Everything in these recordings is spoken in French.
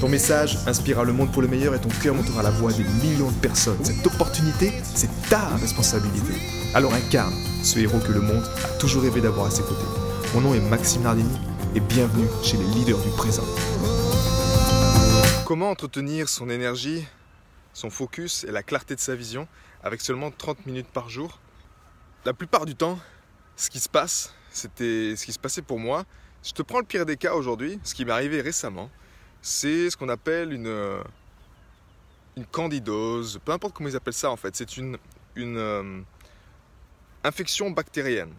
Ton message inspirera le monde pour le meilleur et ton cœur montera la voix des millions de personnes. Cette opportunité, c'est ta responsabilité. Alors incarne ce héros que le monde a toujours rêvé d'avoir à ses côtés. Mon nom est Maxime Nardini et bienvenue chez les leaders du présent. Comment entretenir son énergie, son focus et la clarté de sa vision avec seulement 30 minutes par jour? La plupart du temps, ce qui se passe, c'était ce qui se passait pour moi. Je te prends le pire des cas aujourd'hui, ce qui m'est arrivé récemment c'est ce qu'on appelle une, euh, une candidose, peu importe comment ils appellent ça en fait, c'est une, euh, infection bactérienne.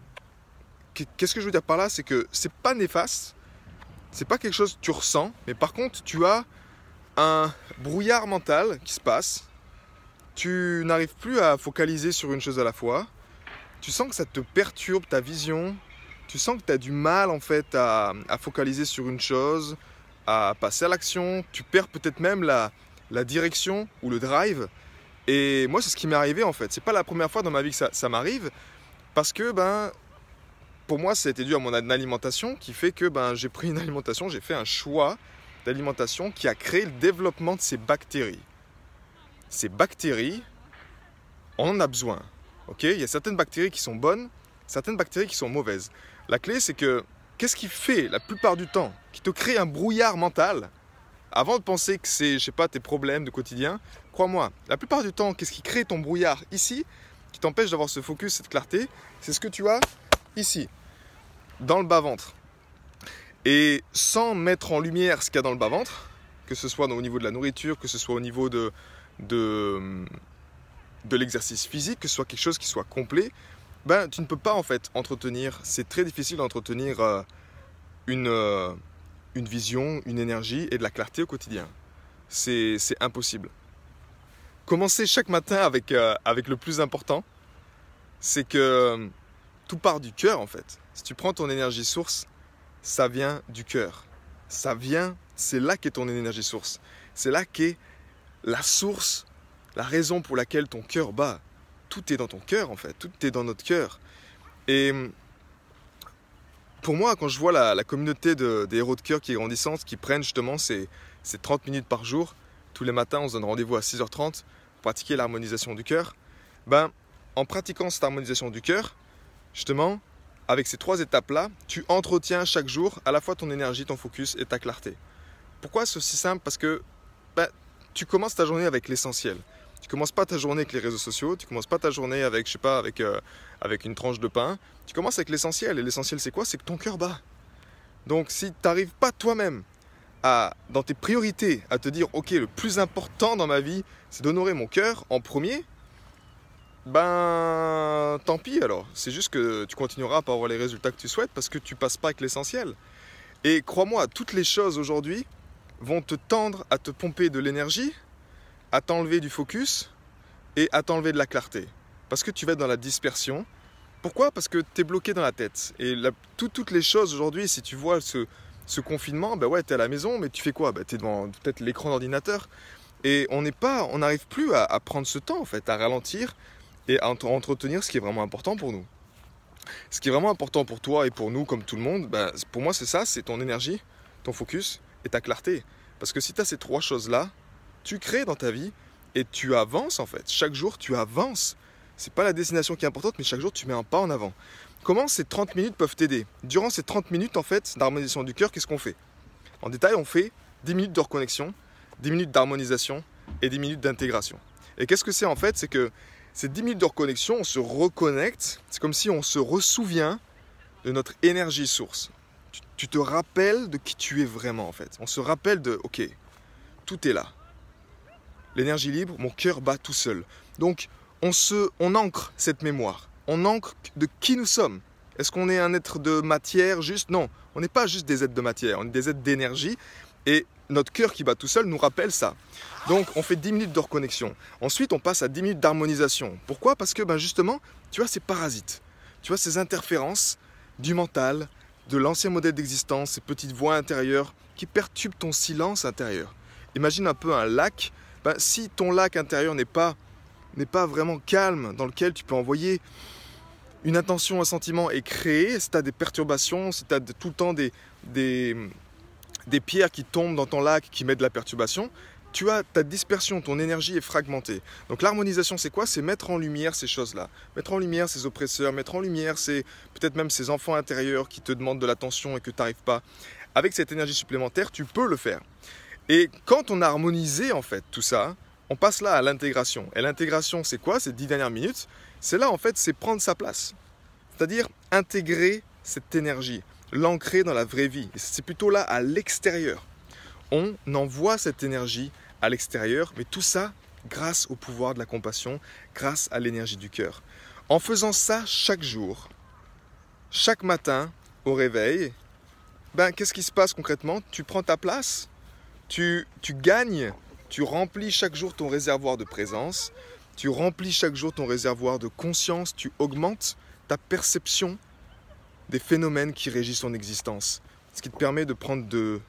Qu'est-ce que je veux dire par là? C'est que c'est pas néfaste, c'est pas quelque chose que tu ressens, mais par contre tu as un brouillard mental qui se passe, tu n'arrives plus à focaliser sur une chose à la fois, tu sens que ça te perturbe ta vision, tu sens que tu as du mal en fait à focaliser sur une chose, à passer à l'action, tu perds peut-être même la, la direction ou le drive. Et moi, c'est ce qui m'est arrivé en fait. C'est pas la première fois dans ma vie que ça, ça m'arrive, parce que ben, pour moi, été dû à mon alimentation qui fait que ben, j'ai pris une alimentation, j'ai fait un choix d'alimentation qui a créé le développement de ces bactéries. Ces bactéries, on en a besoin. Ok? Il y a certaines bactéries qui sont bonnes, certaines bactéries qui sont mauvaises. La clé, c'est que qu'est-ce qui fait la plupart du temps qui te crée un brouillard mental avant de penser que c'est, je sais pas, tes problèmes de quotidien, crois-moi, la plupart du temps, qu'est-ce qui crée ton brouillard ici, qui t'empêche d'avoir ce focus, cette clarté, c'est ce que tu as ici, dans le bas-ventre. Et sans mettre en lumière ce qu'il y a dans le bas-ventre, que ce soit au niveau de la nourriture, que ce soit au niveau de, de, de l'exercice physique, que ce soit quelque chose qui soit complet, ben, tu ne peux pas en fait entretenir, c'est très difficile d'entretenir euh, une, euh, une vision, une énergie et de la clarté au quotidien. C'est impossible. Commencer chaque matin avec, euh, avec le plus important, c'est que tout part du cœur en fait. Si tu prends ton énergie source, ça vient du cœur. Ça vient, c'est là qu'est ton énergie source. C'est là qu'est la source, la raison pour laquelle ton cœur bat tout est dans ton cœur en fait, tout est dans notre cœur. Et pour moi, quand je vois la, communauté de, des héros de cœur qui est grandissante, qui prennent justement ces, 30 minutes par jour, tous les matins on se donne rendez-vous à 6h30 pour pratiquer l'harmonisation du cœur, ben, en pratiquant cette harmonisation du cœur, justement, avec ces trois étapes-là, tu entretiens chaque jour à la fois ton énergie, ton focus et ta clarté. Pourquoi c'est aussi simple? Parce que ben, tu commences ta journée avec l'essentiel. Tu commences pas ta journée avec les réseaux sociaux, tu commences pas ta journée avec, je sais pas, avec, euh, avec une tranche de pain. Tu commences avec l'essentiel. Et l'essentiel, c'est quoi? C'est que ton cœur bat. Donc, si tu n'arrives pas toi-même à, dans tes priorités, à te dire, ok, le plus important dans ma vie, c'est d'honorer mon cœur en premier, ben, tant pis alors. C'est juste que tu continueras à pas avoir les résultats que tu souhaites parce que tu passes pas avec l'essentiel. Et crois-moi, toutes les choses aujourd'hui vont te tendre à te pomper de l'énergie à t'enlever du focus et à t'enlever de la clarté. Parce que tu vas être dans la dispersion. Pourquoi? Parce que tu es bloqué dans la tête. Et toutes les choses aujourd'hui, si tu vois ce, confinement, ben ouais, tu es à la maison, mais tu fais quoi? Ben, Tu es devant peut-être l'écran d'ordinateur. Et on n'est pas, on n'arrive plus à, prendre ce temps, en fait, à ralentir et à entretenir ce qui est vraiment important pour nous. Ce qui est vraiment important pour toi et pour nous, comme tout le monde, ben, pour moi, c'est ça, c'est ton énergie, ton focus et ta clarté. Parce que si tu as ces trois choses-là, tu crées dans ta vie et tu avances en fait. Chaque jour, tu avances. C'est pas la destination qui est importante, mais chaque jour, tu mets un pas en avant. Comment ces 30 minutes peuvent t'aider? Durant ces 30 minutes en fait d'harmonisation du cœur, qu'est-ce qu'on fait? En détail, on fait 10 minutes de reconnexion, 10 minutes d'harmonisation et 10 minutes d'intégration. Et qu'est-ce que c'est en fait? C'est que ces 10 minutes de reconnexion, on se reconnecte, c'est comme si on se ressouvient de notre énergie source. Tu, tu te rappelles de qui tu es vraiment en fait. On se rappelle de, ok, tout est là l'énergie libre, mon cœur bat tout seul. Donc on, se, on ancre cette mémoire, on ancre de qui nous sommes. Est-ce qu'on est un être de matière juste? Non, on n'est pas juste des êtres de matière, on est des êtres d'énergie. Et notre cœur qui bat tout seul nous rappelle ça. Donc on fait 10 minutes de reconnexion. Ensuite on passe à 10 minutes d'harmonisation. Pourquoi? Parce que ben justement, tu vois ces parasites, tu vois ces interférences du mental, de l'ancien modèle d'existence, ces petites voix intérieures qui perturbent ton silence intérieur. Imagine un peu un lac. Ben, si ton lac intérieur n'est pas, pas vraiment calme, dans lequel tu peux envoyer une intention, un sentiment et créer, si tu as des perturbations, si tu as tout le temps des, des, des pierres qui tombent dans ton lac qui mettent de la perturbation, tu as ta dispersion, ton énergie est fragmentée. Donc l'harmonisation, c'est quoi? C'est mettre en lumière ces choses-là. Mettre en lumière ces oppresseurs, mettre en lumière ces peut-être même ces enfants intérieurs qui te demandent de l'attention et que tu n'arrives pas. Avec cette énergie supplémentaire, tu peux le faire. Et quand on a harmonisé en fait tout ça, on passe là à l'intégration. Et l'intégration, c'est quoi? Ces dix dernières minutes, c'est là en fait, c'est prendre sa place. C'est-à-dire intégrer cette énergie, l'ancrer dans la vraie vie. C'est plutôt là à l'extérieur. On envoie cette énergie à l'extérieur, mais tout ça grâce au pouvoir de la compassion, grâce à l'énergie du cœur. En faisant ça chaque jour, chaque matin au réveil, ben, qu'est-ce qui se passe concrètement? Tu prends ta place, tu, gagnes, tu remplis chaque jour ton réservoir de présence, tu remplis chaque jour ton réservoir de conscience, tu augmentes ta perception des phénomènes qui régissent ton existence. Ce qui te permet de prendre de,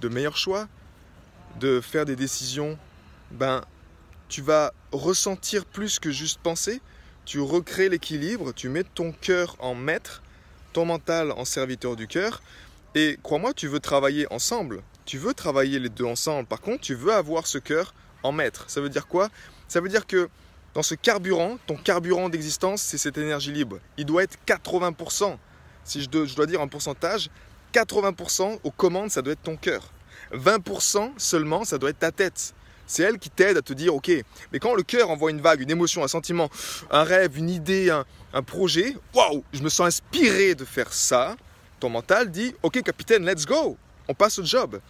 de meilleurs choix, de faire des décisions, ben, tu vas ressentir plus que juste penser, tu recrées l'équilibre, tu mets ton cœur en maître, ton mental en serviteur du cœur, et crois-moi, tu veux travailler ensemble, tu veux travailler les deux ensemble, par contre, tu veux avoir ce cœur en maître. Ça veut dire quoi? Ça veut dire que dans ce carburant, ton carburant d'existence, c'est cette énergie libre. Il doit être 80%. Si je dois, dire un pourcentage, 80% aux commandes, ça doit être ton cœur. 20% seulement, ça doit être ta tête. C'est elle qui t'aide à te dire, ok, mais quand le cœur envoie une vague, une émotion, un sentiment, un rêve, une idée, un, projet, waouh, je me sens inspiré de faire ça, ton mental dit, ok capitaine, let's go, on passe au job.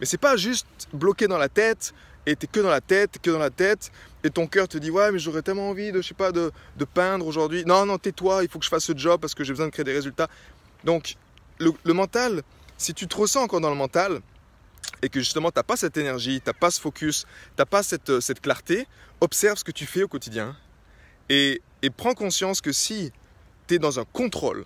Mais c'est pas juste bloqué dans la tête, et t'es que dans la tête, que dans la tête, et ton cœur te dit, ouais, mais j'aurais tellement envie de, je sais pas, de, de peindre aujourd'hui. Non, non, tais-toi, il faut que je fasse ce job parce que j'ai besoin de créer des résultats. Donc, le, mental, si tu te ressens encore dans le mental, et que justement tu n'as pas cette énergie, tu n'as pas ce focus, tu n'as pas euh, cette, clarté, observe ce que tu fais au quotidien et, prends conscience que si tu es dans un contrôle,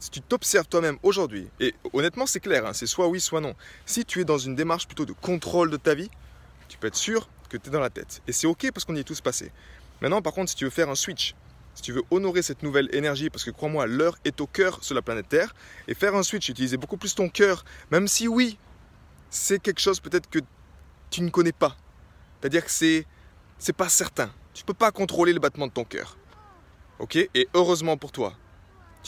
si tu t'observes toi-même aujourd'hui, et honnêtement c'est clair, hein, c'est soit oui, soit non, si tu es dans une démarche plutôt de contrôle de ta vie, tu peux être sûr que tu es dans la tête. Et c'est ok parce qu'on y est tous passés. Maintenant par contre si tu veux faire un switch, si tu veux honorer cette nouvelle énergie, parce que crois-moi, l'heure est au cœur sur la planète Terre, et faire un switch, utiliser beaucoup plus ton cœur, même si oui, c'est quelque chose peut-être que tu ne connais pas. C'est-à-dire que c'est c'est pas certain. Tu peux pas contrôler le battement de ton cœur. OK? Et heureusement pour toi.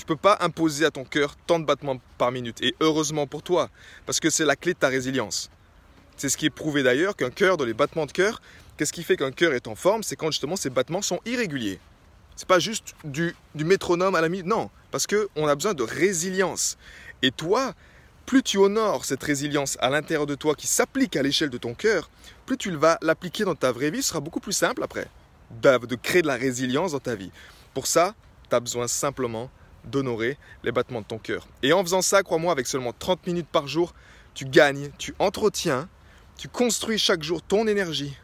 Tu peux pas imposer à ton cœur tant de battements par minute et heureusement pour toi parce que c'est la clé de ta résilience. C'est ce qui est prouvé d'ailleurs qu'un cœur dans les battements de cœur, qu'est-ce qui fait qu'un cœur est en forme? C'est quand justement ces battements sont irréguliers. C'est pas juste du, du métronome à la minute, non, parce qu'on a besoin de résilience. Et toi, plus tu honores cette résilience à l'intérieur de toi qui s'applique à l'échelle de ton cœur, plus tu vas l'appliquer dans ta vraie vie, ce sera beaucoup plus simple après de créer de la résilience dans ta vie. Pour ça, tu as besoin simplement d'honorer les battements de ton cœur. Et en faisant ça, crois-moi, avec seulement 30 minutes par jour, tu gagnes, tu entretiens, tu construis chaque jour ton énergie,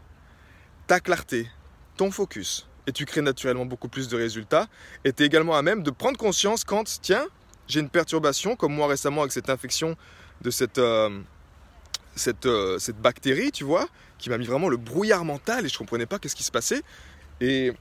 ta clarté, ton focus. Et tu crées naturellement beaucoup plus de résultats. Et tu es également à même de prendre conscience quand, tiens, j'ai une perturbation, comme moi récemment avec cette infection de cette, euh, cette, euh, cette, bactérie, tu vois, qui m'a mis vraiment le brouillard mental et je ne comprenais pas qu'est-ce qui se passait. Et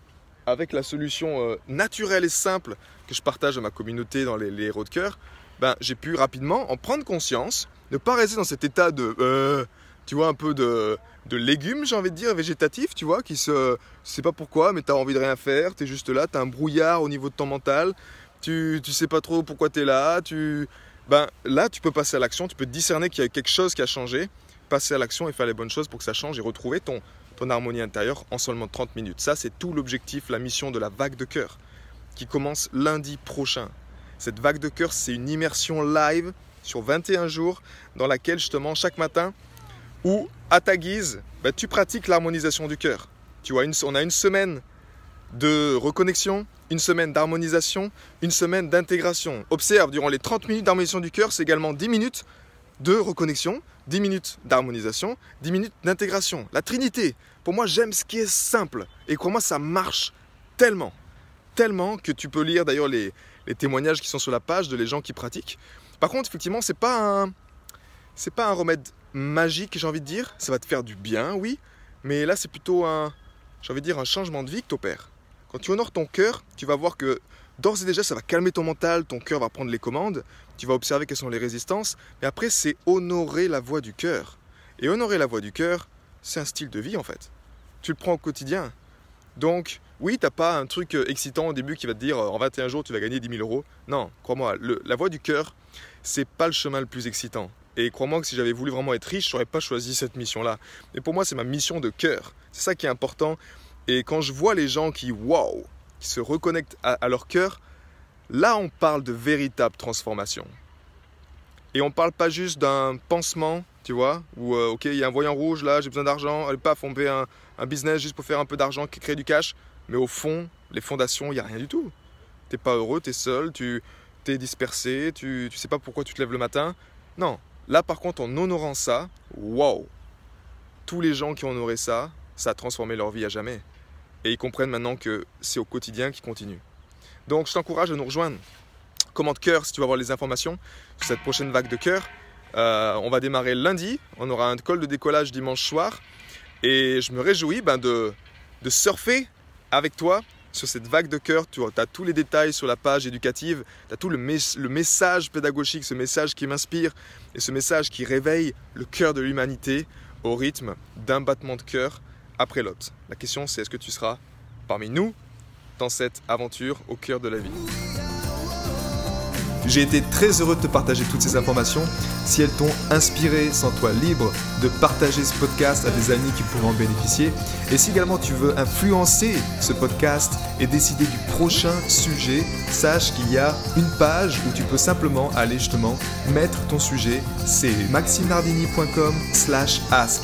avec la solution euh, naturelle et simple que je partage à ma communauté dans les, héros de cœur, ben, j'ai pu rapidement en prendre conscience, ne pas rester dans cet état de, tu vois, un peu de, de légumes, j'ai envie de dire, végétatif, tu vois, qui se, je sais pas pourquoi, mais tu as envie de rien faire, tu es juste là, tu as un brouillard au niveau de ton mental, tu, tu sais pas trop pourquoi tu es là, tu, ben, là tu peux passer à l'action, tu peux discerner qu'il y a quelque chose qui a changé, passer à l'action et faire les bonnes choses pour que ça change et retrouver ton, ton harmonie intérieure en seulement 30 minutes. Ça, c'est tout l'objectif, la mission de la vague de cœur qui commence lundi prochain. Cette vague de cœur, c'est une immersion live sur 21 jours dans laquelle justement chaque matin ou à ta guise, ben, tu pratiques l'harmonisation du cœur. Tu vois, on a une semaine de reconnexion, une semaine d'harmonisation, une semaine d'intégration. Observe, durant les 30 minutes d'harmonisation du cœur, c'est également 10 minutes de reconnexion, 10 minutes d'harmonisation, 10 minutes d'intégration. La Trinité. Pour moi, j'aime ce qui est simple. Et crois-moi, ça marche tellement. Tellement que tu peux lire d'ailleurs les, témoignages qui sont sur la page de les gens qui pratiquent. Par contre, effectivement, c'est pas un, pas un remède magique, j'ai envie de dire. Ça va te faire du bien, oui. Mais là, c'est plutôt un, envie de dire, un changement de vie que tu opères. Quand tu honores ton cœur, tu vas voir que d'ores et déjà, ça va calmer ton mental, ton cœur va prendre les commandes, tu vas observer quelles sont les résistances, mais après, c'est honorer la voix du cœur. Et honorer la voix du cœur, c'est un style de vie en fait. Tu le prends au quotidien. Donc, oui, t'as pas un truc euh, excitant au début qui va te dire euh, en 21 jours tu vas gagner 10 000 euros. Non, crois-moi, la voix du cœur, c'est pas le chemin le plus excitant. Et crois-moi que si j'avais voulu vraiment être riche, je n'aurais pas choisi cette mission-là. Mais pour moi, c'est ma mission de cœur. C'est ça qui est important. Et quand je vois les gens qui, waouh, qui se reconnectent à, leur cœur, là, on parle de véritable transformation. Et on ne parle pas juste d'un pansement, tu vois, où, euh, ok, il y a un voyant rouge, là, j'ai besoin d'argent, allez, paf, on fait un, un business juste pour faire un peu d'argent, créer du cash. Mais au fond, les fondations, il n'y a rien du tout. Tu n'es pas heureux, tu es seul, tu es dispersé, tu ne sais pas pourquoi tu te lèves le matin. Non, Là, par contre, en honorant ça, waouh Tous les gens qui ont honoré ça, ça a transformé leur vie à jamais. Et ils comprennent maintenant que c'est au quotidien qui continue. Donc, je t'encourage à nous rejoindre. Commande cœur si tu veux avoir les informations sur cette prochaine vague de cœur. Euh, on va démarrer lundi. On aura un col de décollage dimanche soir. Et je me réjouis ben, de, de surfer avec toi sur cette vague de cœur, tu as tous les détails sur la page éducative, tu as tout le, le, message pédagogique, ce message qui m'inspire et ce message qui réveille le cœur de l'humanité au rythme d'un battement de cœur après l'autre. La question c'est est-ce que tu seras parmi nous dans cette aventure au cœur de la vie? J'ai été très heureux de te partager toutes ces informations. Si elles t'ont inspiré, sens-toi libre de partager ce podcast à des amis qui pourraient en bénéficier. Et si également tu veux influencer ce podcast et décider du prochain sujet, sache qu'il y a une page où tu peux simplement aller justement mettre ton sujet. C'est maximardini.com slash ask